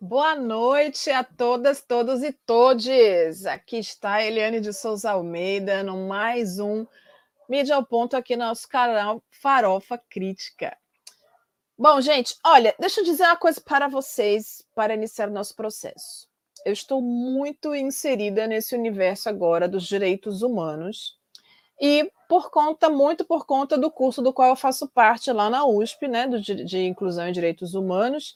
Boa noite a todas, todos e todes. Aqui está Eliane de Souza Almeida no mais um Mídia ao Ponto aqui no nosso canal Farofa Crítica. Bom, gente, olha, deixa eu dizer uma coisa para vocês para iniciar nosso processo. Eu estou muito inserida nesse universo agora dos direitos humanos e por conta, muito por conta do curso do qual eu faço parte lá na USP, né, do, de Inclusão e Direitos Humanos,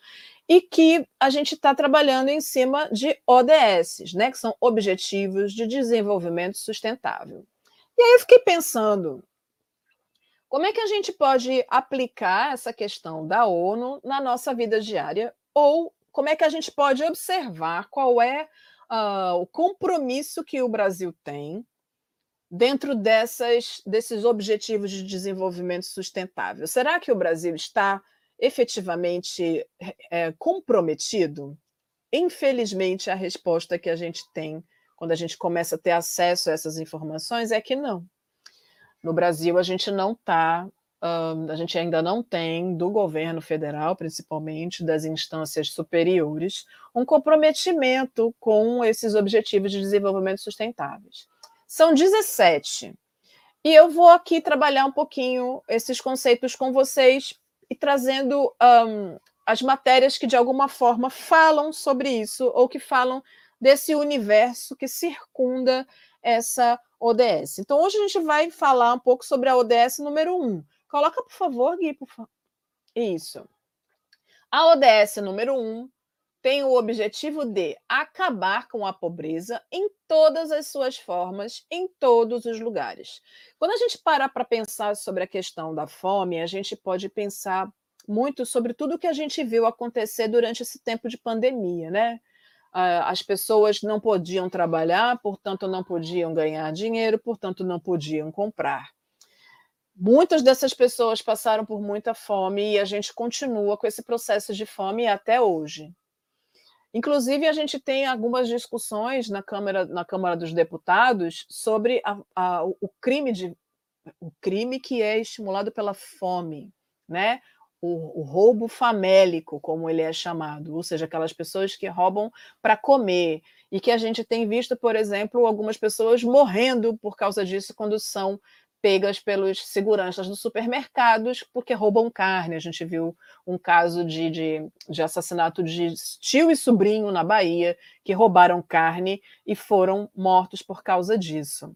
e que a gente está trabalhando em cima de ODS, né, que são Objetivos de Desenvolvimento Sustentável. E aí eu fiquei pensando, como é que a gente pode aplicar essa questão da ONU na nossa vida diária? Ou como é que a gente pode observar qual é uh, o compromisso que o Brasil tem dentro dessas, desses objetivos de desenvolvimento sustentável? Será que o Brasil está efetivamente é, comprometido? Infelizmente, a resposta que a gente tem quando a gente começa a ter acesso a essas informações é que não. No Brasil, a gente não está, a gente ainda não tem, do governo federal, principalmente, das instâncias superiores, um comprometimento com esses objetivos de desenvolvimento sustentáveis. São 17. E eu vou aqui trabalhar um pouquinho esses conceitos com vocês e trazendo um, as matérias que de alguma forma falam sobre isso ou que falam desse universo que circunda essa ODS. Então, hoje a gente vai falar um pouco sobre a ODS número 1. Coloca, por favor, Gui, por favor. Isso. A ODS número 1 tem o objetivo de acabar com a pobreza em todas as suas formas, em todos os lugares. Quando a gente para para pensar sobre a questão da fome, a gente pode pensar muito sobre tudo que a gente viu acontecer durante esse tempo de pandemia, né? As pessoas não podiam trabalhar, portanto, não podiam ganhar dinheiro, portanto, não podiam comprar. Muitas dessas pessoas passaram por muita fome e a gente continua com esse processo de fome até hoje. Inclusive, a gente tem algumas discussões na Câmara, na Câmara dos Deputados sobre a, a, o crime de o crime que é estimulado pela fome, né? O, o, roubo famélico, como ele é chamado, ou seja, aquelas pessoas que roubam para comer, e que a gente tem visto, por exemplo, algumas pessoas morrendo por causa disso quando são pegas pelos seguranças dos supermercados porque roubam carne. A gente viu um caso de, de, de, assassinato de tio e sobrinho na Bahia que roubaram carne e foram mortos por causa disso.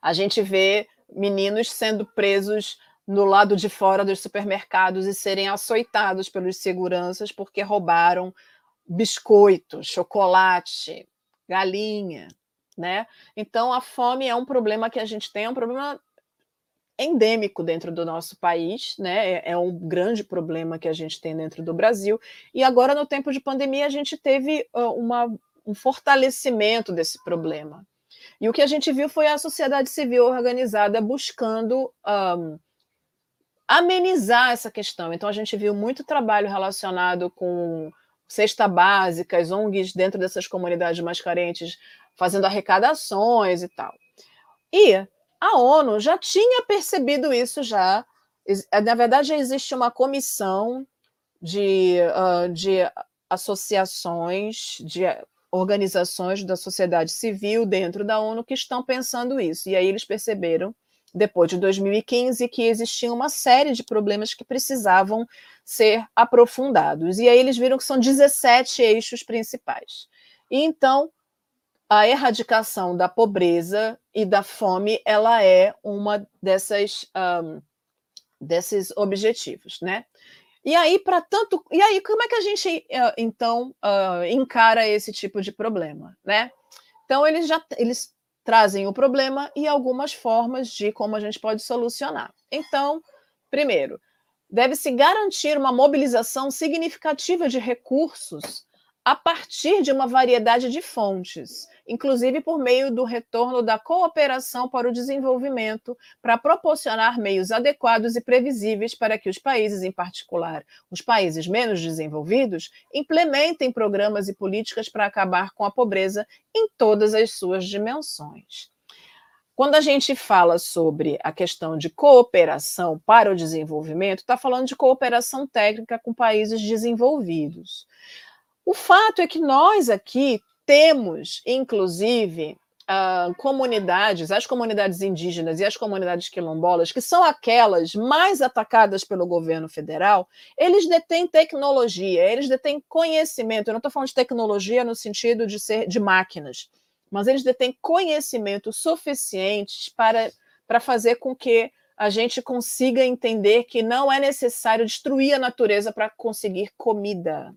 A gente vê meninos sendo presos no lado de fora dos supermercados e serem açoitados pelos seguranças porque roubaram biscoito, chocolate, galinha né? Então a fome é um problema que a gente tem, é um problema endêmico dentro do nosso país, né? É, é, um grande problema que a gente tem dentro do Brasil. E agora, no tempo de pandemia, a gente teve uma, um fortalecimento desse problema. E o que a gente viu foi a sociedade civil organizada buscando um, amenizar essa questão. Então, a gente viu muito trabalho relacionado com cesta básica, as ONGs dentro dessas comunidades mais carentes fazendo arrecadações e tal. E a ONU já tinha percebido isso já. Na verdade, já existe uma comissão de, uh, de associações, de organizações da sociedade civil dentro da ONU que estão pensando isso. E aí eles perceberam, depois de 2015, que existia uma série de problemas que precisavam ser aprofundados. E aí eles viram que são 17 eixos principais. E então a erradicação da pobreza e da fome ela é uma dessas um, desses objetivos, né? E aí para tanto e aí como é que a gente uh, então uh, encara esse tipo de problema, né? Então eles já eles trazem o problema e algumas formas de como a gente pode solucionar. Então, primeiro, deve-se garantir uma mobilização significativa de recursos a partir de uma variedade de fontes, inclusive por meio do retorno da cooperação para o desenvolvimento, para proporcionar meios adequados e previsíveis para que os países, em particular os países menos desenvolvidos, implementem programas e políticas para acabar com a pobreza em todas as suas dimensões. Quando a gente fala sobre a questão de cooperação para o desenvolvimento, está falando de cooperação técnica com países desenvolvidos. O fato é que nós aqui temos, inclusive, uh, comunidades, as comunidades indígenas e as comunidades quilombolas, que são aquelas mais atacadas pelo governo federal, eles detêm tecnologia, eles detêm conhecimento. Eu não estou falando de tecnologia no sentido de ser de máquinas, mas eles detêm conhecimento suficiente para, para fazer com que a gente consiga entender que não é necessário destruir a natureza para conseguir comida.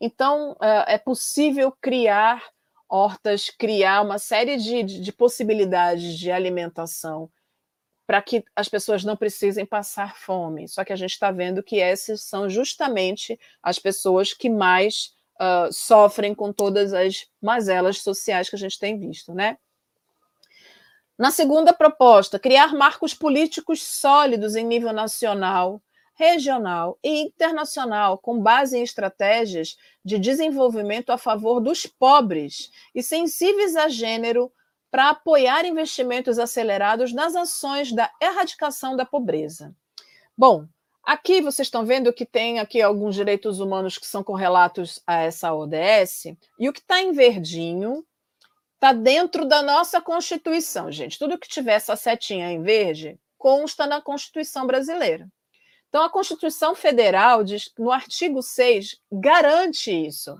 Então, é possível criar hortas, criar uma série de, de, de possibilidades de alimentação para que as pessoas não precisem passar fome. Só que a gente está vendo que essas são justamente as pessoas que mais uh, sofrem com todas as mazelas sociais que a gente tem visto, né? Na segunda proposta, criar marcos políticos sólidos em nível nacional, regional e internacional, com base em estratégias de desenvolvimento a favor dos pobres e sensíveis a gênero, para apoiar investimentos acelerados nas ações da erradicação da pobreza. Bom, aqui vocês estão vendo que tem aqui alguns direitos humanos que são correlatos a essa ODS, e o que está em verdinho está dentro da nossa Constituição, gente. Tudo que tiver essa setinha em verde consta na Constituição brasileira. Então, a Constituição Federal, diz, no artigo 6, garante isso,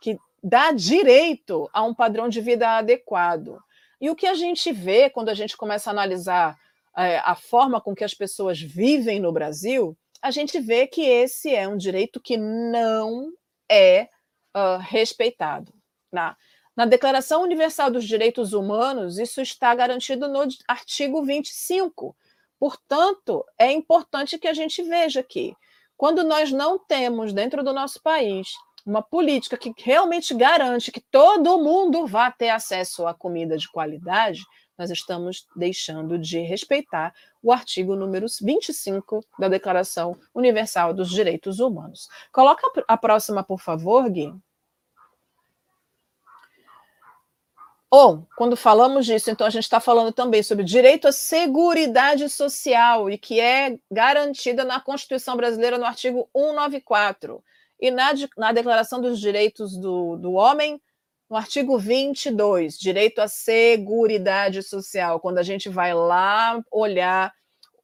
que dá direito a um padrão de vida adequado. E o que a gente vê quando a gente começa a analisar é, a forma com que as pessoas vivem no Brasil, a gente vê que esse é um direito que não é uh, respeitado. Na, na Declaração Universal dos Direitos Humanos, isso está garantido no artigo 25, Portanto, é importante que a gente veja que, quando nós não temos dentro do nosso país uma política que realmente garante que todo mundo vá ter acesso a comida de qualidade, nós estamos deixando de respeitar o artigo número 25 da Declaração Universal dos Direitos Humanos. Coloca a próxima, por favor, Gui. Ou, quando falamos disso, então a gente está falando também sobre direito à seguridade social e que é garantida na Constituição Brasileira no artigo 194 e na, na Declaração dos Direitos do, do Homem no artigo 22, direito à seguridade social, quando a gente vai lá olhar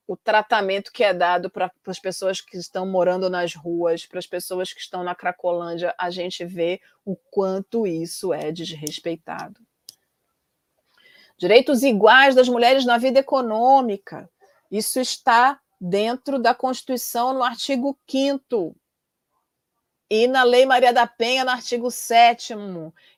o tratamento que é dado para as pessoas que estão morando nas ruas, para as pessoas que estão na Cracolândia, a gente vê o quanto isso é desrespeitado. Direitos iguais das mulheres na vida econômica. Isso está dentro da Constituição, no artigo 5 e na Lei Maria da Penha, no artigo 7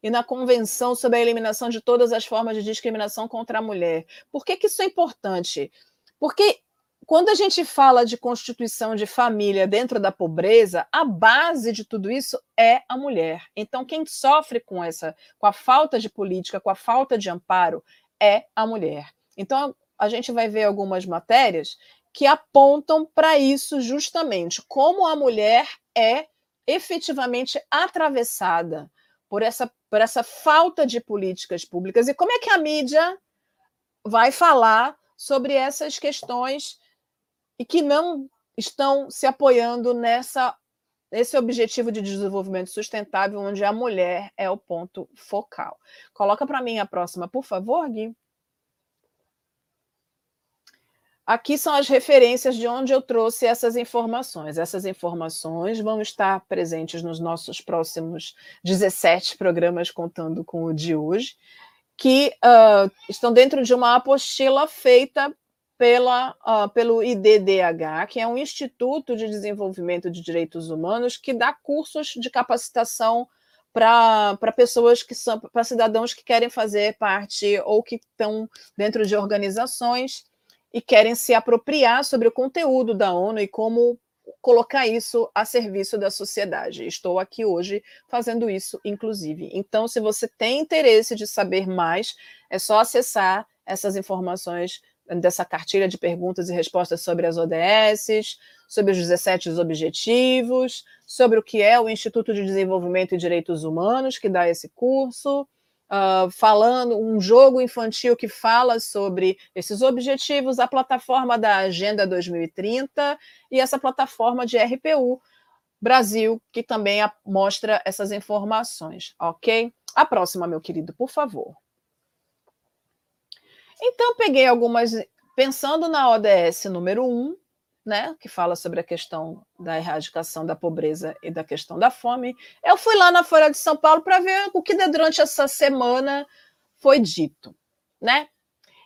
e na Convenção sobre a Eliminação de Todas as Formas de Discriminação contra a Mulher. Por que, que isso é importante? Porque quando a gente fala de constituição de família dentro da pobreza, a base de tudo isso é a mulher. Então, quem sofre com essa, com a falta de política, com a falta de amparo, é a mulher. Então, a gente vai ver algumas matérias que apontam para isso justamente, como a mulher é efetivamente atravessada por essa, por essa falta de políticas públicas e como é que a mídia vai falar sobre essas questões e que não estão se apoiando nessa esse objetivo de desenvolvimento sustentável, onde a mulher é o ponto focal. Coloca para mim a próxima, por favor, Gui. Aqui são as referências de onde eu trouxe essas informações. Essas informações vão estar presentes nos nossos próximos 17 programas, contando com o de hoje, que uh, estão dentro de uma apostila feita pela, uh, pelo IDDH, que é um Instituto de Desenvolvimento de Direitos Humanos que dá cursos de capacitação para pessoas que são, para cidadãos que querem fazer parte ou que estão dentro de organizações e querem se apropriar sobre o conteúdo da ONU e como colocar isso a serviço da sociedade. Estou aqui hoje fazendo isso, inclusive. Então, se você tem interesse de saber mais, é só acessar essas informações dessa cartilha de perguntas e respostas sobre as ODS, sobre os 17 objetivos, sobre o que é o Instituto de Desenvolvimento e Direitos Humanos, que dá esse curso, uh, falando um jogo infantil que fala sobre esses objetivos, a plataforma da Agenda 2030 e essa plataforma de RPU. Brasil, que também mostra essas informações, ok? A próxima, meu querido, por favor. Então, peguei algumas, pensando na ODS número 1, né, que fala sobre a questão da erradicação da pobreza e da questão da fome. Eu fui lá na Folha de São Paulo para ver o que durante essa semana foi dito, né?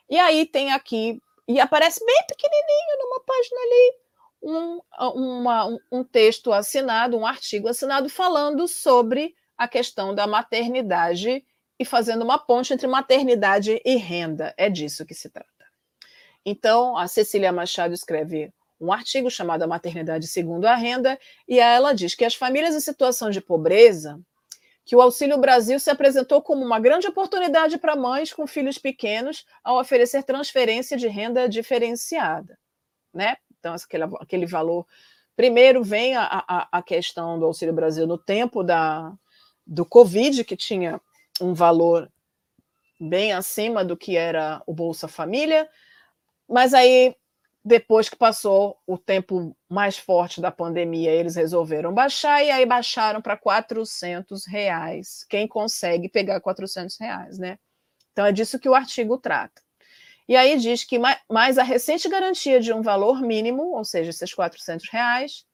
E aí tem aqui, e aparece bem pequenininho numa página ali, um, uma, um texto assinado, um artigo assinado falando sobre a questão da maternidade e fazendo uma ponte entre maternidade e renda. É disso que se trata. Então, a Cecília Machado escreve um artigo chamado A Maternidade Segundo a Renda, e ela diz que as famílias em situação de pobreza, que o Auxílio Brasil se apresentou como uma grande oportunidade para mães com filhos pequenos ao oferecer transferência de renda diferenciada. Né? Então, aquele, aquele valor. Primeiro vem a, a, a questão do Auxílio Brasil no tempo da, do Covid, que tinha um valor bem acima do que era o Bolsa Família, mas aí depois que passou o tempo mais forte da pandemia, eles resolveram baixar e aí baixaram para 400 reais. Quem consegue pegar 400 reais, né? Então é disso que o artigo trata. E aí diz que mais a recente garantia de um valor mínimo, ou seja, esses 400 reais,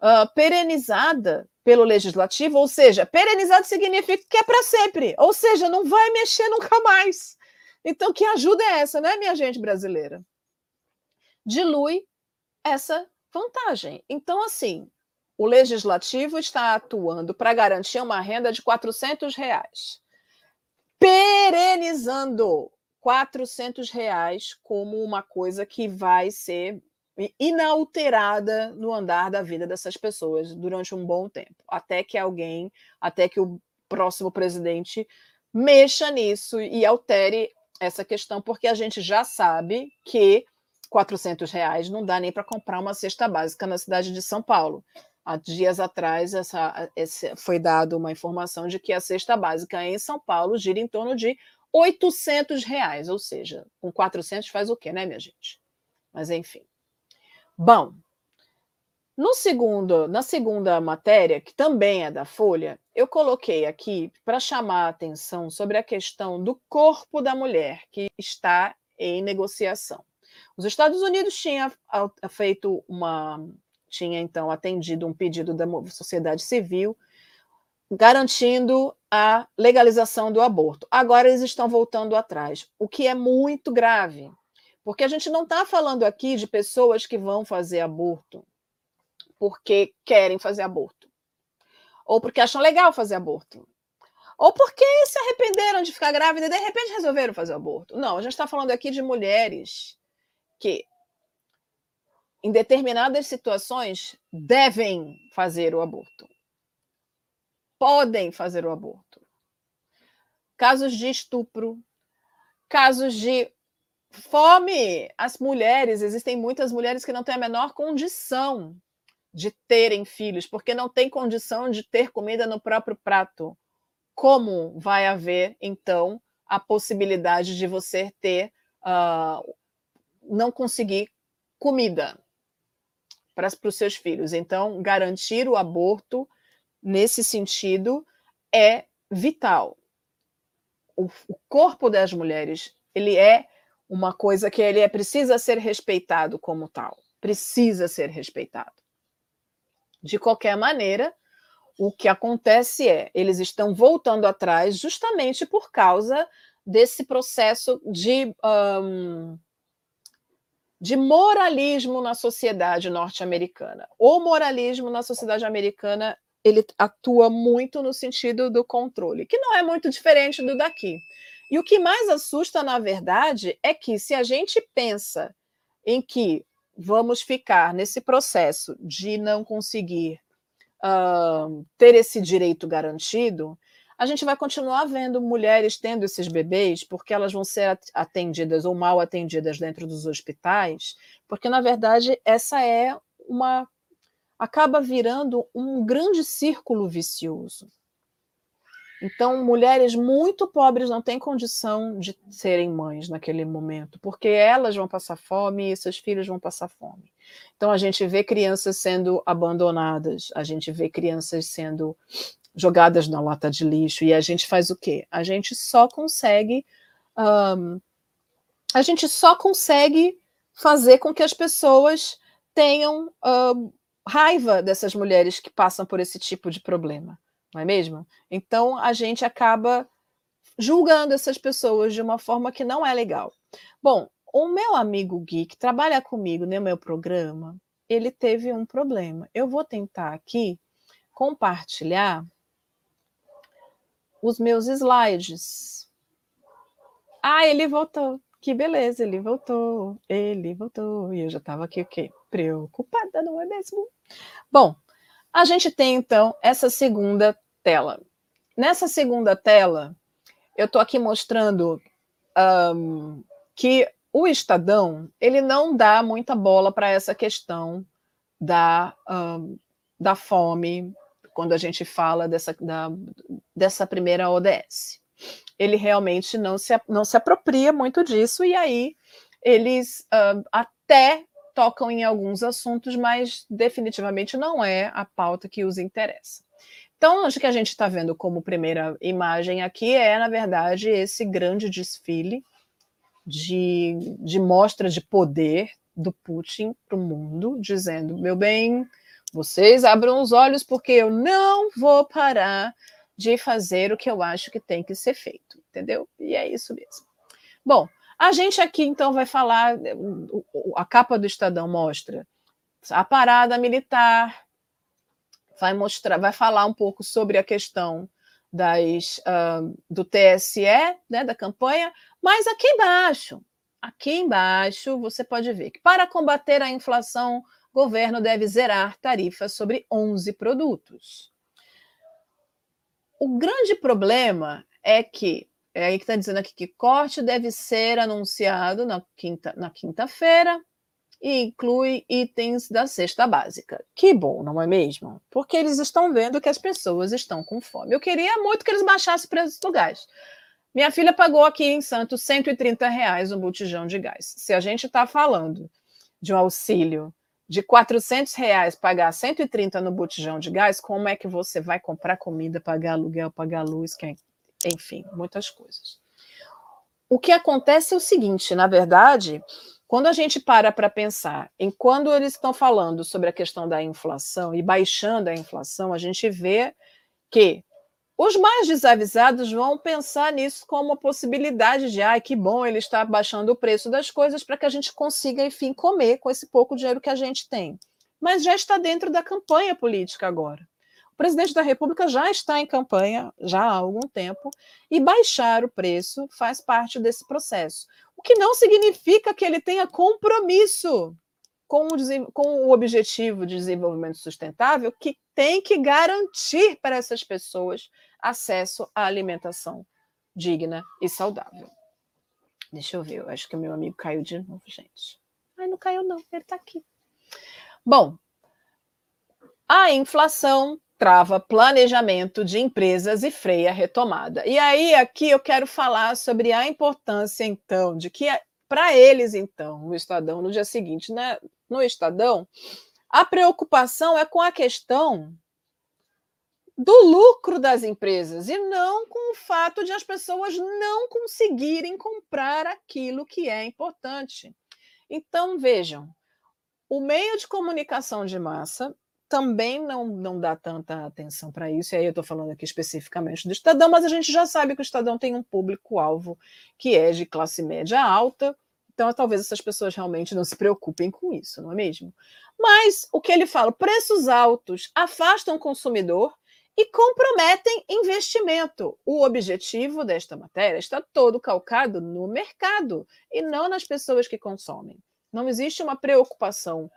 uh, perenizada pelo legislativo, ou seja, perenizado significa que é para sempre, ou seja, não vai mexer nunca mais. Então, que ajuda é essa, né, minha gente brasileira? Dilui essa vantagem. Então, assim, o legislativo está atuando para garantir uma renda de 400 reais, perenizando 400 reais como uma coisa que vai ser inalterada no andar da vida dessas pessoas durante um bom tempo, até que alguém, até que o próximo presidente mexa nisso e altere essa questão, porque a gente já sabe que 400 reais não dá nem para comprar uma cesta básica na cidade de São Paulo. Há dias atrás essa, essa, foi dada uma informação de que a cesta básica em São Paulo gira em torno de 800 reais, ou seja, com 400 faz o quê, né, minha gente? Mas enfim. Bom, no segundo, na segunda matéria, que também é da Folha, eu coloquei aqui para chamar a atenção sobre a questão do corpo da mulher que está em negociação. Os Estados Unidos tinha feito uma tinha então atendido um pedido da sociedade civil garantindo a legalização do aborto. Agora eles estão voltando atrás, o que é muito grave, porque a gente não está falando aqui de pessoas que vão fazer aborto porque querem fazer aborto, ou porque acham legal fazer aborto, ou porque se arrependeram de ficar grávida e de repente resolveram fazer aborto. Não, a gente está falando aqui de mulheres que, em determinadas situações, devem fazer o aborto. Podem fazer o aborto. Casos de estupro, casos de fome. As mulheres, existem muitas mulheres que não têm a menor condição de terem filhos, porque não têm condição de ter comida no próprio prato. Como vai haver, então, a possibilidade de você ter uh, não conseguir comida para os seus filhos. Então, garantir o aborto nesse sentido é vital. O, o, corpo das mulheres ele é uma coisa que ele é, precisa ser respeitado como tal, precisa ser respeitado. De qualquer maneira, o que acontece é eles estão voltando atrás justamente por causa desse processo de um, de moralismo na sociedade norte-americana. O moralismo na sociedade americana ele atua muito no sentido do controle, que não é muito diferente do daqui. E o que mais assusta, na verdade, é que se a gente pensa em que vamos ficar nesse processo de não conseguir uh, ter esse direito garantido, a gente vai continuar vendo mulheres tendo esses bebês porque elas vão ser atendidas ou mal atendidas dentro dos hospitais, porque na verdade essa é uma acaba virando um grande círculo vicioso. Então, mulheres muito pobres não têm condição de serem mães naquele momento, porque elas vão passar fome e seus filhos vão passar fome. Então, a gente vê crianças sendo abandonadas, a gente vê crianças sendo jogadas na lata de lixo, e a gente faz o quê? A gente só consegue. Um, a gente só consegue fazer com que as pessoas tenham raiva dessas mulheres que passam por esse tipo de problema, não é mesmo? Então a gente acaba julgando essas pessoas de uma forma que não é legal. Bom, o meu amigo Gui, que trabalha comigo no meu programa, ele teve um problema. Eu vou tentar aqui compartilhar os meus slides. Ah, ele voltou. Que beleza, ele voltou. Ele voltou. E eu já estava aqui o quê? Preocupada, não é mesmo? Bom, a gente tem então essa segunda tela. Nessa segunda tela, eu estou aqui mostrando um, que o Estadão ele não dá muita bola para essa questão da, um, da fome, quando a gente fala dessa, da, dessa primeira ODS. Ele realmente não se, não se apropria muito disso, e aí eles uh, até tocam em alguns assuntos, mas definitivamente não é a pauta que os interessa. Então, acho que a gente está vendo como primeira imagem aqui é, na verdade, esse grande desfile de, de mostra de poder do Putin para o mundo, dizendo: meu bem, vocês abram os olhos, porque eu não vou parar de fazer o que eu acho que tem que ser feito, entendeu? E é isso mesmo. Bom, a gente aqui então vai falar, a capa do Estadão mostra a parada militar, vai mostrar, vai falar um pouco sobre a questão das, uh, do TSE, né, da campanha, mas aqui embaixo, aqui embaixo você pode ver que para combater a inflação, governo deve zerar tarifas sobre 11 produtos. O grande problema é que é aí que está dizendo aqui que corte deve ser anunciado na quinta na quinta-feira e inclui itens da cesta básica. Que bom, não é mesmo? Porque eles estão vendo que as pessoas estão com fome. Eu queria muito que eles baixassem o preço do gás. Minha filha pagou aqui em Santos 130 reais um botijão de gás. Se a gente está falando de um auxílio de 400 reais pagar 130 no botijão de gás, como é que você vai comprar comida, pagar aluguel, pagar luz, enfim, muitas coisas. O que acontece é o seguinte, na verdade, quando a gente para para pensar em quando eles estão falando sobre a questão da inflação e baixando a inflação, a gente vê que os mais desavisados vão pensar nisso como uma possibilidade de, ai, ah, que bom, ele está baixando o preço das coisas para que a gente consiga, enfim, comer com esse pouco dinheiro que a gente tem. Mas já está dentro da campanha política agora. O presidente da República já está em campanha já há algum tempo e baixar o preço faz parte desse processo. O que não significa que ele tenha compromisso com o, com o objetivo de desenvolvimento sustentável, que tem que garantir para essas pessoas acesso à alimentação digna e saudável. Deixa eu ver, eu acho que o meu amigo caiu de novo, gente. Ai, não caiu, não, ele está aqui. Bom, a inflação trava planejamento de empresas e freia retomada. E aí, aqui eu quero falar sobre a importância, então, de que para eles, então, no Estadão, no dia seguinte, né, no Estadão, a preocupação é com a questão do lucro das empresas e não com o fato de as pessoas não conseguirem comprar aquilo que é importante. Então, vejam, o meio de comunicação de massa também não, não dá tanta atenção para isso, e aí eu estou falando aqui especificamente do Estadão, mas a gente já sabe que o Estadão tem um público-alvo que é de classe média alta, então talvez essas pessoas realmente não se preocupem com isso, não é mesmo? Mas o que ele fala, preços altos afastam o consumidor e comprometem investimento. O objetivo desta matéria está todo calcado no mercado e não nas pessoas que consomem. Não existe uma preocupação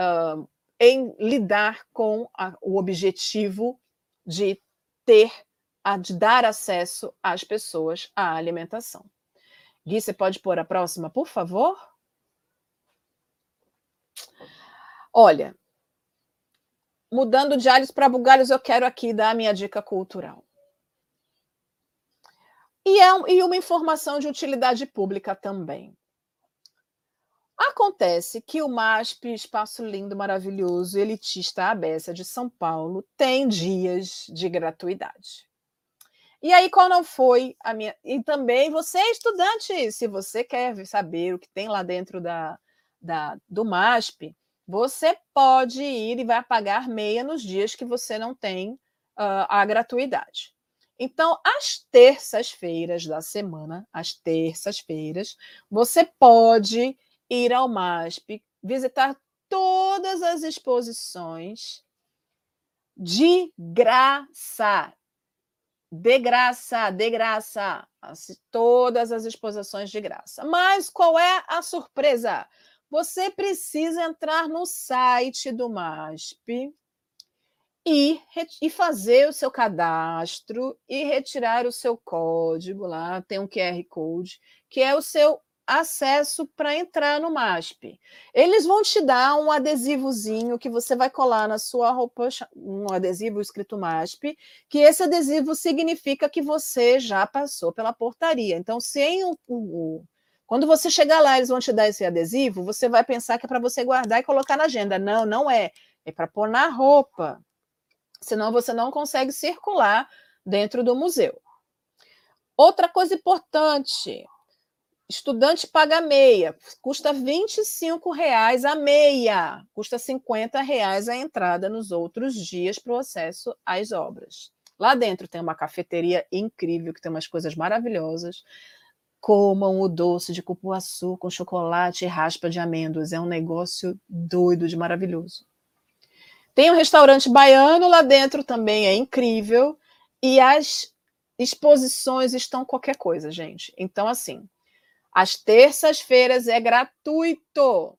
uh, em lidar com a, o objetivo de ter, de dar acesso às pessoas à alimentação. Gui, você pode pôr a próxima, por favor? Olha, mudando de alhos para bugalhos, eu quero aqui dar a minha dica cultural. E, é, e uma informação de utilidade pública também. Acontece que o MASP, Espaço Lindo, Maravilhoso, Elitista Abessa de São Paulo, tem dias de gratuidade. E aí, qual não foi a minha. E também você, estudante, se você quer saber o que tem lá dentro da, da, do MASP, você pode ir e vai pagar meia nos dias que você não tem uh, a gratuidade. Então, às terças-feiras da semana, às terças-feiras, você pode ir ao MASP, visitar todas as exposições de graça. De graça, de graça. Todas as exposições de graça. Mas qual é a surpresa? Você precisa entrar no site do MASP e, e fazer o seu cadastro e retirar o seu código lá, tem um QR Code, que é o seu acesso para entrar no MASP. Eles vão te dar um adesivozinho que você vai colar na sua roupa, um adesivo escrito MASP, que esse adesivo significa que você já passou pela portaria. Então, sem o, o quando você chegar lá, eles vão te dar esse adesivo, você vai pensar que é para você guardar e colocar na agenda. Não, não é. É para pôr na roupa. Senão você não consegue circular dentro do museu. Outra coisa importante, Estudante paga meia, custa R$ reais a meia, custa R$ reais a entrada nos outros dias para o acesso às obras. Lá dentro tem uma cafeteria incrível, que tem umas coisas maravilhosas. Comam o doce de cupuaçu com chocolate e raspa de amêndoas. É um negócio doido de maravilhoso. Tem um restaurante baiano lá dentro também, é incrível. E as exposições estão qualquer coisa, gente. Então, assim, às terças-feiras é gratuito.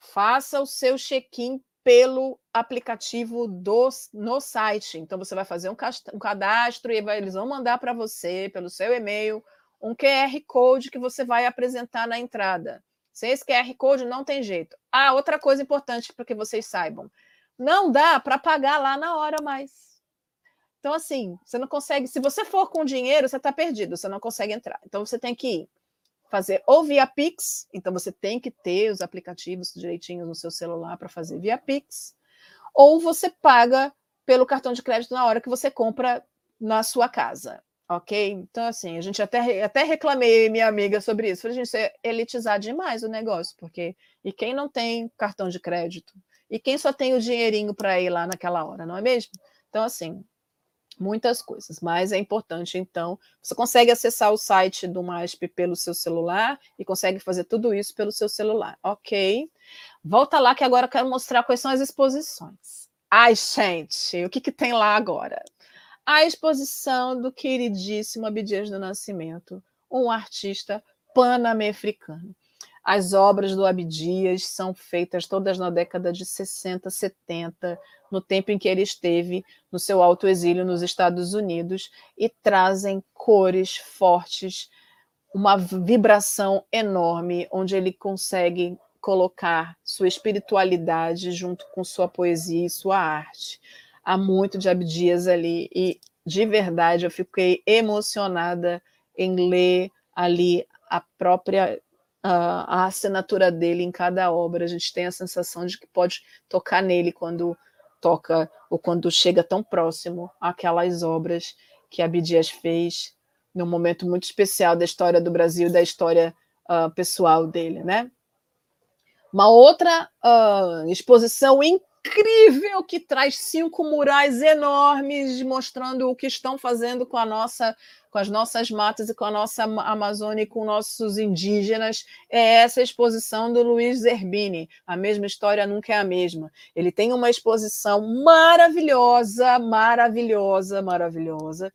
Faça o seu check-in pelo aplicativo do, no site. Então, você vai fazer um, um cadastro e vai, eles vão mandar para você, pelo seu e-mail, um QR Code que você vai apresentar na entrada. Sem esse QR Code, não tem jeito. Ah, outra coisa importante para que vocês saibam: não dá para pagar lá na hora mais. Então, assim, você não consegue. Se você for com dinheiro, você está perdido, você não consegue entrar. Então, você tem que fazer ou via Pix, então você tem que ter os aplicativos direitinhos no seu celular para fazer via Pix, ou você paga pelo cartão de crédito na hora que você compra na sua casa, ok? Então, assim, a gente até, até reclamei minha amiga sobre isso. Falei, gente, isso é elitizar demais o negócio, porque e quem não tem cartão de crédito? E quem só tem o dinheirinho para ir lá naquela hora, não é mesmo? Então, assim, muitas coisas, mas é importante, então, você consegue acessar o site do MASP pelo seu celular e consegue fazer tudo isso pelo seu celular, ok? Volta lá que agora eu quero mostrar quais são as exposições. Ai, gente, o que, que tem lá agora? A exposição do queridíssimo Abdias do Nascimento, um artista pan-americano. As obras do Abdias são feitas todas na década de 60, 70, no tempo em que ele esteve no seu alto exílio nos Estados Unidos, e trazem cores fortes, uma vibração enorme, onde ele consegue colocar sua espiritualidade junto com sua poesia e sua arte. Há muito de Abdias ali, e de verdade eu fiquei emocionada em ler ali a própria a, a assinatura dele em cada obra. A gente tem a sensação de que pode tocar nele quando toca ou quando chega tão próximo àquelas obras que Abdias fez num momento muito especial da história do Brasil, da história uh, pessoal dele, né? Uma outra uh, exposição incrível que traz cinco murais enormes mostrando o que estão fazendo com a nossa com as nossas matas e com a nossa Amazônia e com nossos indígenas, é essa exposição do Luiz Zerbini. A mesma história nunca é a mesma. Ele tem uma exposição maravilhosa, maravilhosa, maravilhosa,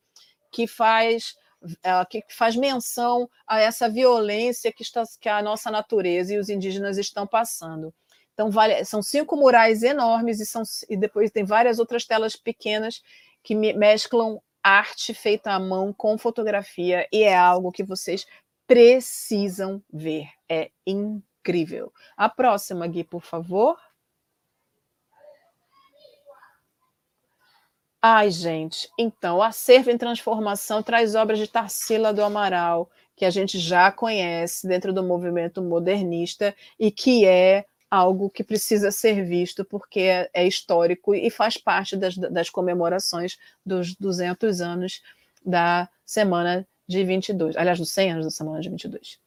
que faz é, que faz menção a essa violência que, está, que a nossa natureza e os indígenas estão passando. Então, vale, são cinco murais enormes e, são, e depois tem várias outras telas pequenas que mesclam arte feita à mão com fotografia e é algo que vocês precisam ver. É incrível. A próxima, Gui, por favor. Ai, gente, então, o Acervo em Transformação traz obras de Tarsila do Amaral, que a gente já conhece dentro do movimento modernista e que é algo que precisa ser visto porque é, é histórico e faz parte das, das comemorações dos 200 anos da Semana de 22, aliás, dos 100 anos da Semana de 22.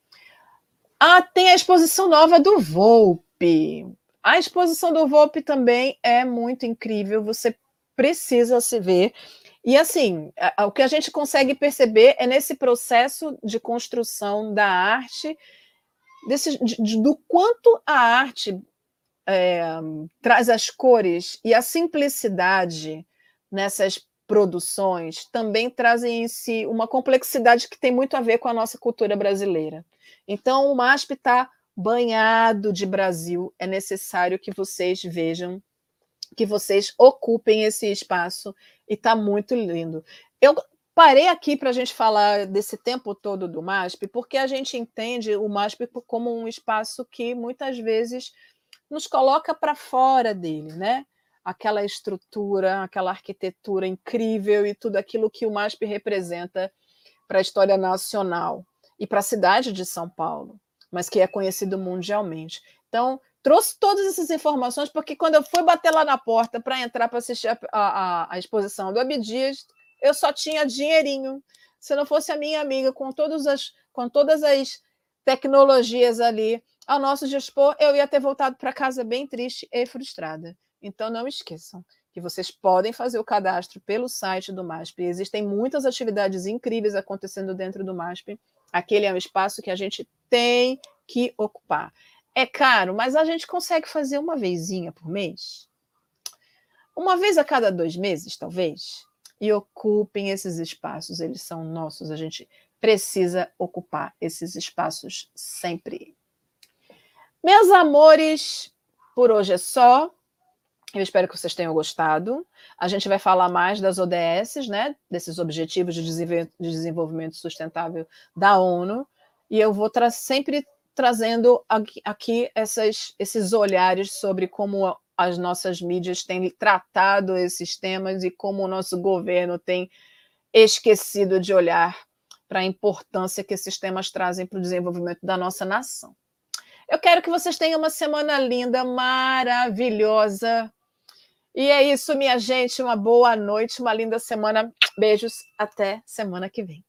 Ah, tem a exposição nova do Volpe. A exposição do Volpe também é muito incrível, você precisa se ver. E assim, o que a gente consegue perceber é nesse processo de construção da arte, desse, de, do quanto a arte é, traz as cores e a simplicidade nessas produções também trazem em si uma complexidade que tem muito a ver com a nossa cultura brasileira. Então, o MASP está banhado de Brasil, é necessário que vocês vejam, que vocês ocupem esse espaço, e está muito lindo. Eu parei aqui para a gente falar desse tempo todo do MASP, porque a gente entende o MASP como um espaço que muitas vezes nos coloca para fora dele, né? aquela estrutura, aquela arquitetura incrível e tudo aquilo que o MASP representa para a história nacional e para a cidade de São Paulo, mas que é conhecido mundialmente. Então, trouxe todas essas informações, porque quando eu fui bater lá na porta para entrar para assistir a, a, a, exposição do Abdias, eu só tinha dinheirinho. Se não fosse a minha amiga com todas as, com todas as tecnologias ali ao nosso dispor, eu ia ter voltado para casa bem triste e frustrada. Então, não esqueçam que vocês podem fazer o cadastro pelo site do MASP. Existem muitas atividades incríveis acontecendo dentro do MASP. Aquele é um espaço que a gente tem que ocupar. É caro, mas a gente consegue fazer uma vezinha por mês. Uma vez a cada dois meses, talvez. E ocupem esses espaços, eles são nossos. A gente precisa ocupar esses espaços sempre. Meus amores, por hoje é só. Eu espero que vocês tenham gostado. A gente vai falar mais das ODS, né, desses Objetivos de Desenvolvimento Sustentável da ONU, e eu vou tra sempre trazendo aqui, aqui essas, esses olhares sobre como as nossas mídias têm tratado esses temas e como o nosso governo tem esquecido de olhar para a importância que esses temas trazem para o desenvolvimento da nossa nação. Eu quero que vocês tenham uma semana linda, maravilhosa, e é isso, minha gente. Uma boa noite, uma linda semana. Beijos. Até semana que vem.